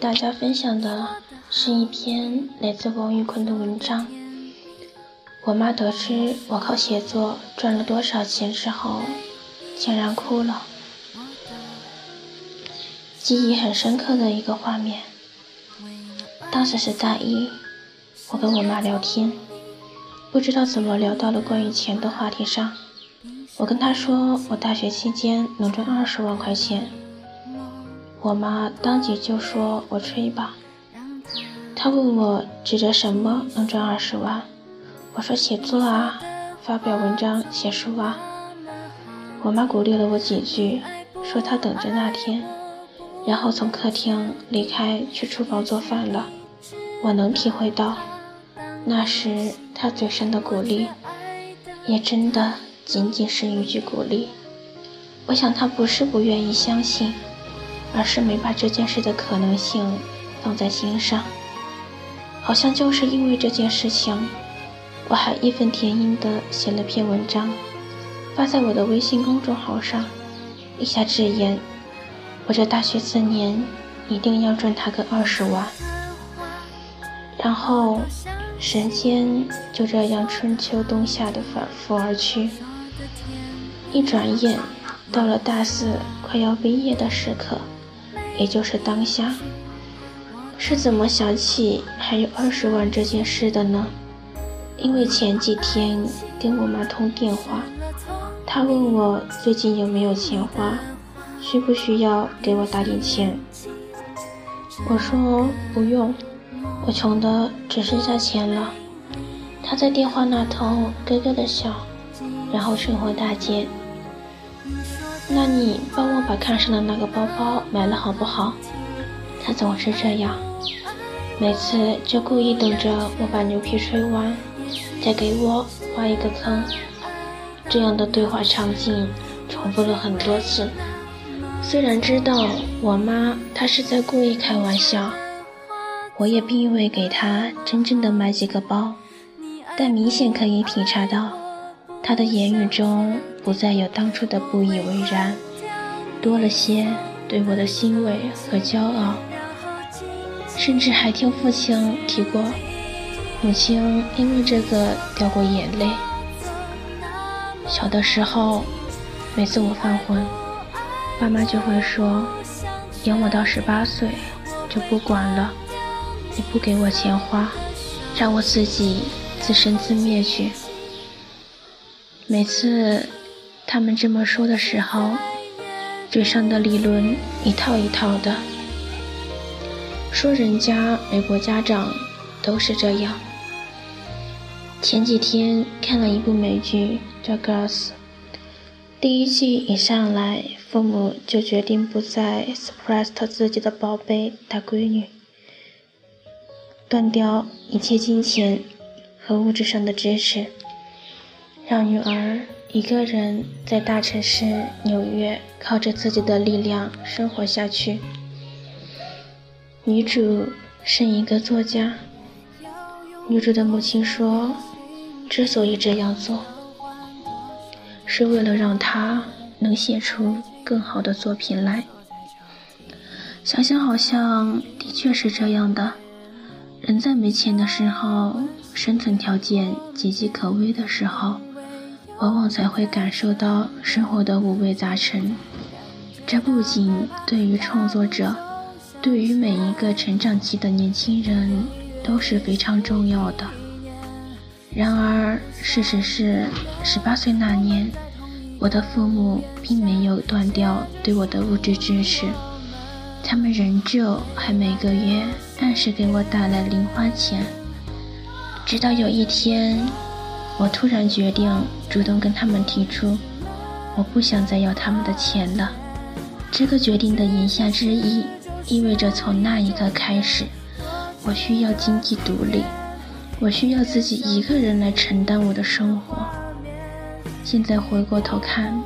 大家分享的是一篇来自王玉坤的文章。我妈得知我靠写作赚了多少钱之后，竟然哭了。记忆很深刻的一个画面，当时是大一，我跟我妈聊天，不知道怎么聊到了关于钱的话题上。我跟她说，我大学期间能赚二十万块钱。我妈当即就说：“我吹吧。”她问我指着什么能赚二十万，我说：“写作啊，发表文章、写书啊。”我妈鼓励了我几句，说她等着那天，然后从客厅离开去厨房做饭了。我能体会到，那时她嘴上的鼓励，也真的仅仅是一句鼓励。我想她不是不愿意相信。而是没把这件事的可能性放在心上，好像就是因为这件事情，我还义愤填膺地写了篇文章，发在我的微信公众号上，立下誓言：我这大学四年一定要赚他个二十万。然后，时间就这样春秋冬夏的反复而去，一转眼到了大四快要毕业的时刻。也就是当下，是怎么想起还有二十万这件事的呢？因为前几天跟我妈通电话，她问我最近有没有钱花，需不需要给我打点钱。我说不用，我穷的只剩下钱了。她在电话那头咯咯的笑，然后生活大街。那你帮我把看上的那个包包买了好不好？他总是这样，每次就故意等着我把牛皮吹完，再给我挖一个坑。这样的对话场景重复了很多次。虽然知道我妈她是在故意开玩笑，我也并未给她真正的买几个包，但明显可以体察到。她的言语中不再有当初的不以为然，多了些对我的欣慰和骄傲，甚至还听父亲提过，母亲因为这个掉过眼泪。小的时候，每次我犯浑，爸妈就会说，养我到十八岁就不管了，你不给我钱花，让我自己自生自灭去。每次他们这么说的时候，嘴上的理论一套一套的，说人家美国家长都是这样。前几天看了一部美剧叫《Girls》，第一季一上来，父母就决定不再 suppress 他自己的宝贝大闺女，断掉一切金钱和物质上的支持。让女儿一个人在大城市纽约靠着自己的力量生活下去。女主是一个作家。女主的母亲说，之所以这样做，是为了让她能写出更好的作品来。想想好像的确是这样的。人在没钱的时候，生存条件岌岌可危的时候。往往才会感受到生活的五味杂陈，这不仅对于创作者，对于每一个成长期的年轻人都是非常重要的。然而，事实是，十八岁那年，我的父母并没有断掉对我的物质支持，他们仍旧还每个月按时给我带来零花钱，直到有一天。我突然决定主动跟他们提出，我不想再要他们的钱了。这个决定的言下之意，意味着从那一刻开始，我需要经济独立，我需要自己一个人来承担我的生活。现在回过头看，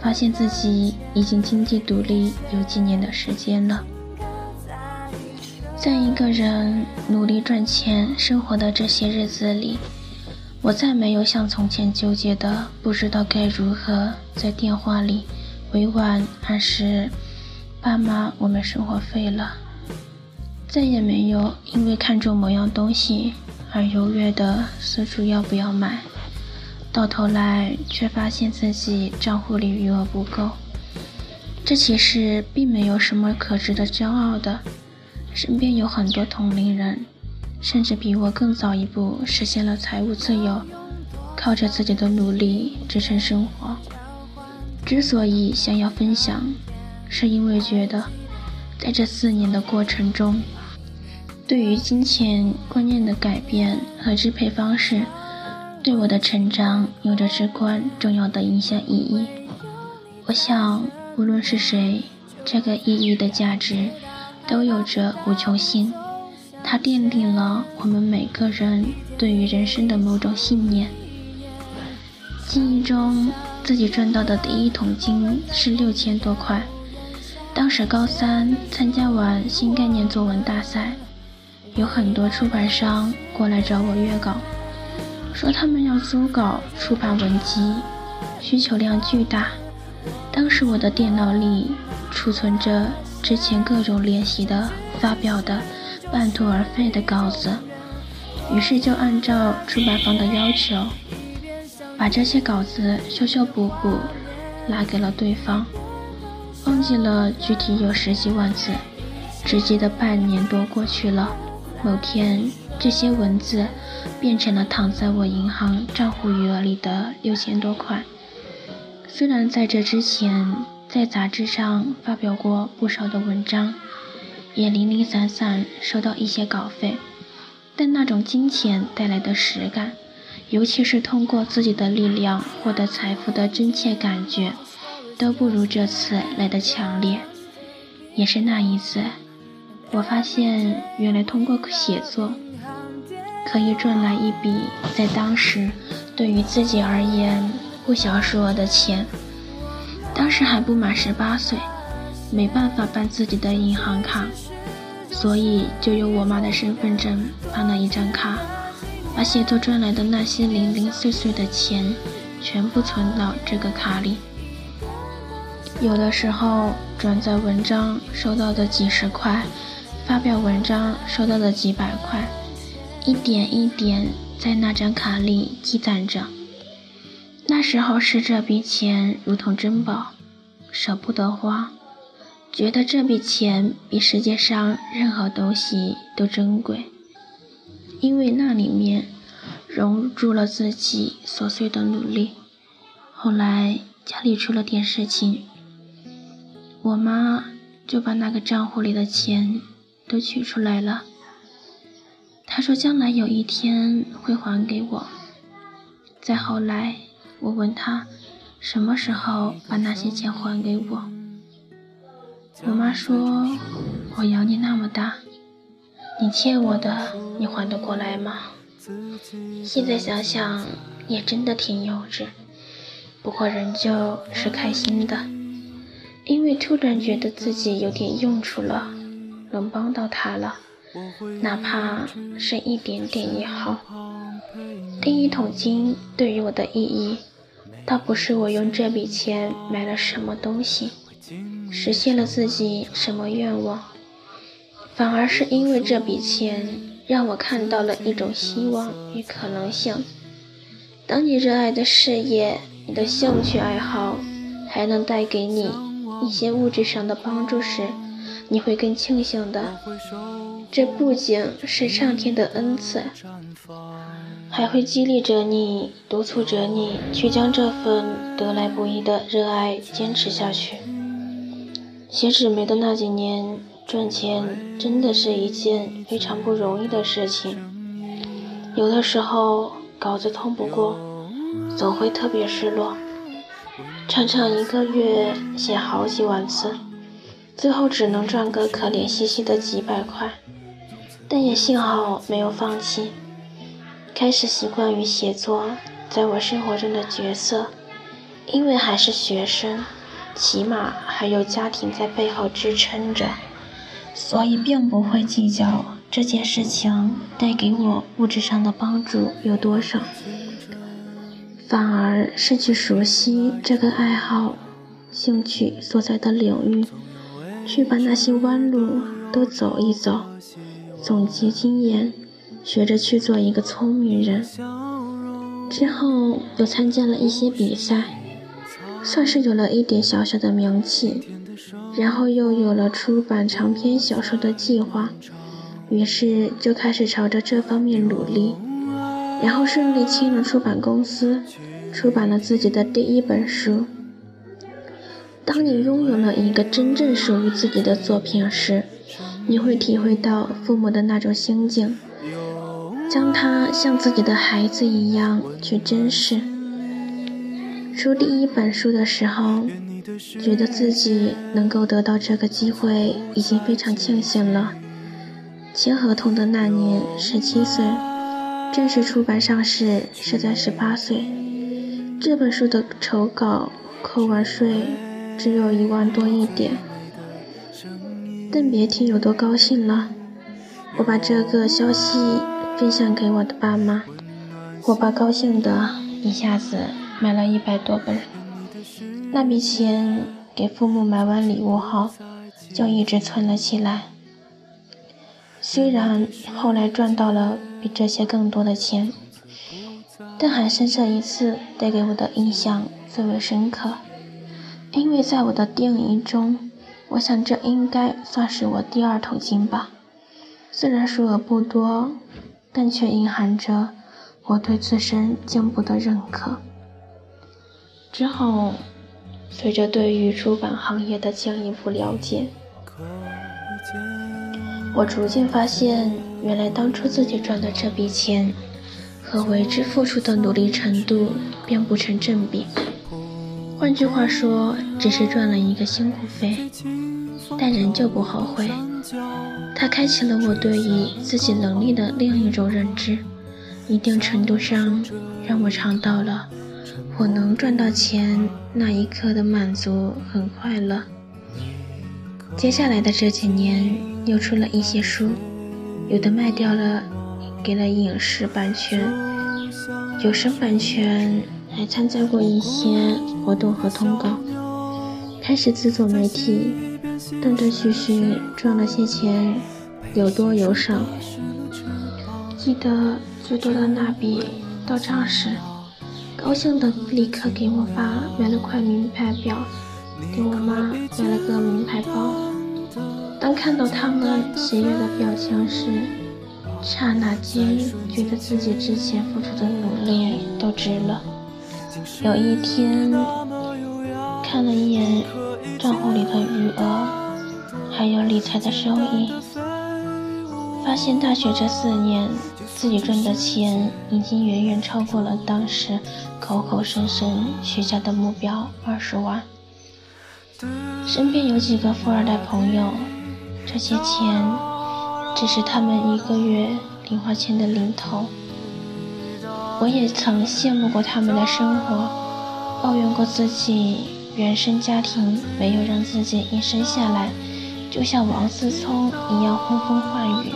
发现自己已经经济独立有几年的时间了。在一个人努力赚钱生活的这些日子里。我再没有像从前纠结的，不知道该如何在电话里委婉暗示爸妈，我们生活费了，再也没有因为看中某样东西而犹豫的四处要不要买，到头来却发现自己账户里余额不够。这其实并没有什么可值得骄傲的，身边有很多同龄人，甚至比我更早一步实现了财务自由，靠着自己的努力支撑生活。之所以想要分享，是因为觉得，在这四年的过程中，对于金钱观念的改变和支配方式，对我的成长有着至关重要的影响意义。我想。无论是谁，这个意义的价值都有着无穷性。它奠定了我们每个人对于人生的某种信念。记忆中，自己赚到的第一桶金是六千多块。当时高三参加完新概念作文大赛，有很多出版商过来找我约稿，说他们要租稿出版文集，需求量巨大。当时我的电脑里储存着之前各种练习的、发表的、半途而废的稿子，于是就按照出版方的要求，把这些稿子修修补补，拿给了对方。忘记了具体有十几万字，只记得半年多过去了。某天，这些文字变成了躺在我银行账户余额里的六千多块。虽然在这之前在杂志上发表过不少的文章，也零零散散收到一些稿费，但那种金钱带来的实感，尤其是通过自己的力量获得财富的真切感觉，都不如这次来的强烈。也是那一次，我发现原来通过写作可以赚来一笔在当时对于自己而言。不小数额的钱，当时还不满十八岁，没办法办自己的银行卡，所以就用我妈的身份证办了一张卡，把写作赚来的那些零零碎碎的钱全部存到这个卡里。有的时候转载文章收到的几十块，发表文章收到的几百块，一点一点在那张卡里积攒着。那时候视这笔钱如同珍宝，舍不得花，觉得这笔钱比世界上任何东西都珍贵，因为那里面融入了自己琐碎的努力。后来家里出了点事情，我妈就把那个账户里的钱都取出来了。她说将来有一天会还给我。再后来。我问她什么时候把那些钱还给我，我妈说：“我养你那么大，你欠我的，你还得过来吗？”现在想想也真的挺幼稚，不过仍旧是开心的，因为突然觉得自己有点用处了，能帮到他了，哪怕是一点点也好。第一桶金对于我的意义。倒不是我用这笔钱买了什么东西，实现了自己什么愿望，反而是因为这笔钱让我看到了一种希望与可能性。当你热爱的事业、你的兴趣爱好还能带给你一些物质上的帮助时，你会更庆幸的。这不仅是上天的恩赐。还会激励着你，督促着你去将这份得来不易的热爱坚持下去。写纸媒的那几年，赚钱真的是一件非常不容易的事情。有的时候稿子通不过，总会特别失落，常常一个月写好几万字，最后只能赚个可怜兮兮的几百块。但也幸好没有放弃。开始习惯于写作在我生活中的角色，因为还是学生，起码还有家庭在背后支撑着，所以并不会计较这件事情带给我物质上的帮助有多少，反而是去熟悉这个爱好、兴趣所在的领域，去把那些弯路都走一走，总结经验，学着去做一个聪明人。之后又参加了一些比赛，算是有了一点小小的名气。然后又有了出版长篇小说的计划，于是就开始朝着这方面努力。然后顺利签了出版公司，出版了自己的第一本书。当你拥有了一个真正属于自己的作品时，你会体会到父母的那种心境，将它像自己的孩子一样去珍视。出第一本书的时候，觉得自己能够得到这个机会已经非常庆幸了。签合同的那年十七岁，正式出版上市是在十八岁。这本书的筹稿扣完税。只有一万多一点，但别提有多高兴了。我把这个消息分享给我的爸妈，我爸高兴的一下子买了一百多本。那笔钱给父母买完礼物后，就一直存了起来。虽然后来赚到了比这些更多的钱，但还是这一次带给我的印象最为深刻。因为在我的定义中，我想这应该算是我第二桶金吧。虽然数额不多，但却隐含着我对自身进步的认可。之后，随着对于出版行业的进一步了解，我逐渐发现，原来当初自己赚的这笔钱和为之付出的努力程度并不成正比。换句话说，只是赚了一个辛苦费，但仍旧不后悔。它开启了我对于自己能力的另一种认知，一定程度上让我尝到了我能赚到钱那一刻的满足很快乐。接下来的这几年，又出了一些书，有的卖掉了，给了影视版权，有声版权。还参加过一些活动和通告，开始自做媒体，断断续续赚了些钱，有多有少。记得最多的那笔到账时，高兴的立刻给我爸买了块名牌表，给我妈买了个名牌包。当看到他们喜悦的表情时，刹那间觉得自己之前付出的努力都值了。有一天，看了一眼账户里的余额，还有理财的收益，发现大学这四年自己赚的钱已经远远超过了当时口口声声许下的目标二十万。身边有几个富二代朋友，这些钱只是他们一个月零花钱的零头。我也曾羡慕过他们的生活，抱怨过自己原生家庭没有让自己一生下来就像王思聪一样呼风唤雨。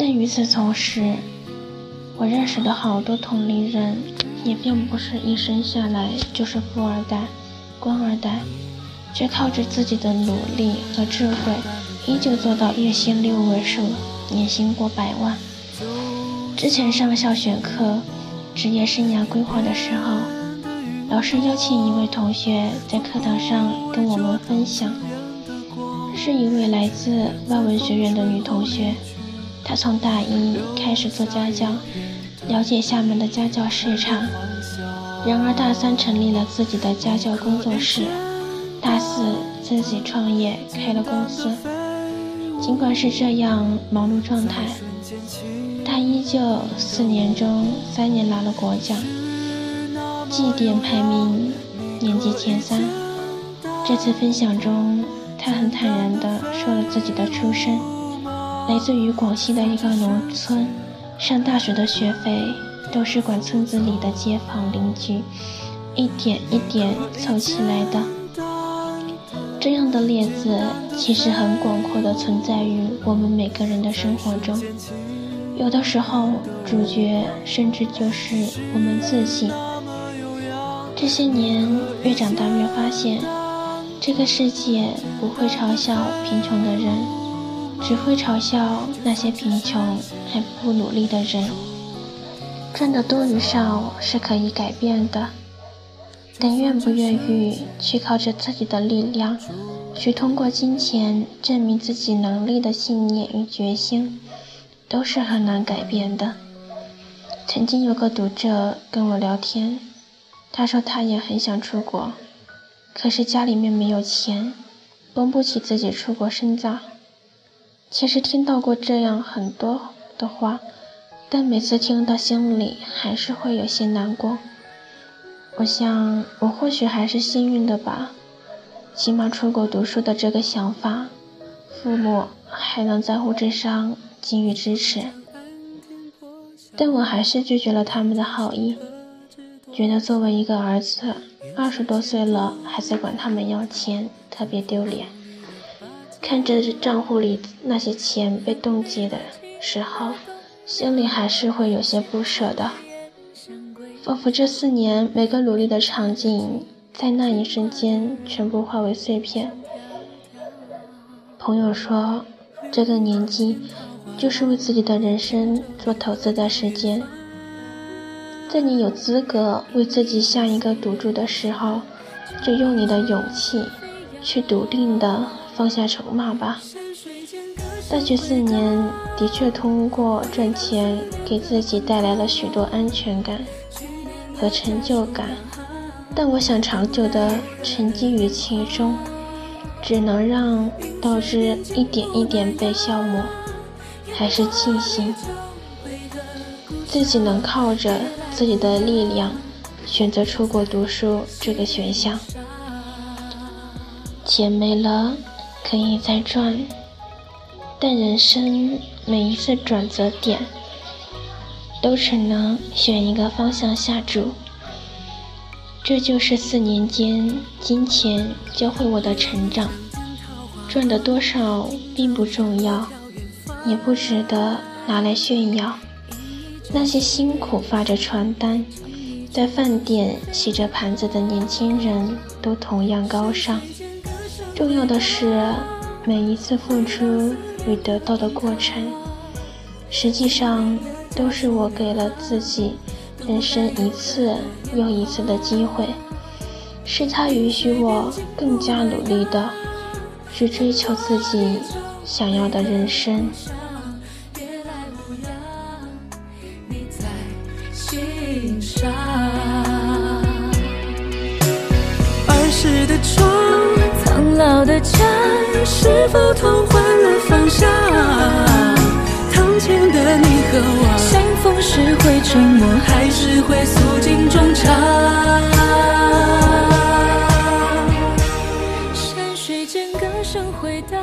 但与此同时，我认识的好多同龄人也并不是一生下来就是富二代、官二代，却靠着自己的努力和智慧，依旧做到月薪六位数，年薪过百万。之前上校选课、职业生涯规划的时候，老师邀请一位同学在课堂上跟我们分享，是一位来自外文学院的女同学。他从大一开始做家教，了解厦门的家教市场。然而大三成立了自己的家教工作室，大四自己创业开了公司。尽管是这样忙碌状态。他依旧四年中三年拿了国奖，绩点排名年级前三。这次分享中，他很坦然地说了自己的出身，来自于广西的一个农村，上大学的学费都是管村子里的街坊邻居一点一点凑起来的。这样的例子其实很广阔地存在于我们每个人的生活中。有的时候，主角甚至就是我们自己。这些年越长大越发现，这个世界不会嘲笑贫穷的人，只会嘲笑那些贫穷还不努力的人。赚的多与少是可以改变的，但愿不愿意去靠着自己的力量，去通过金钱证明自己能力的信念与决心，都是很难改变的。曾经有个读者跟我聊天，他说他也很想出国。可是家里面没有钱，供不起自己出国深造。其实听到过这样很多的话，但每次听到心里还是会有些难过。我想我或许还是幸运的吧，起码出国读书的这个想法，父母还能在物质上给予支持。但我还是拒绝了他们的好意，觉得作为一个儿子。二十多岁了，还在管他们要钱，特别丢脸。看着账户里那些钱被冻结的时候，心里还是会有些不舍的。仿佛这四年每个努力的场景，在那一瞬间全部化为碎片。朋友说，这个年纪就是为自己的人生做投资的时间。在你有资格为自己下一个赌注的时候，就用你的勇气去笃定的放下筹码吧。大学四年的确通过赚钱给自己带来了许多安全感和成就感，但我想长久的沉浸于其中，只能让导致一点一点被消磨。还是庆幸自己能靠着。自己的力量，选择出国读书这个选项。钱没了可以再赚，但人生每一次转折点，都只能选一个方向下注。这就是四年间金钱教会我的成长。赚的多少并不重要，也不值得拿来炫耀。那些辛苦发着传单，在饭店洗着盘子的年轻人，都同样高尚。重要的是，每一次付出与得到的过程，实际上都是我给了自己人生一次又一次的机会，是他允许我更加努力的去追求自己想要的人生。儿时的床，苍老的家，是否同换了方向？堂前的你和我，相逢时会沉默，还是会诉尽衷肠？山水间歌声回荡，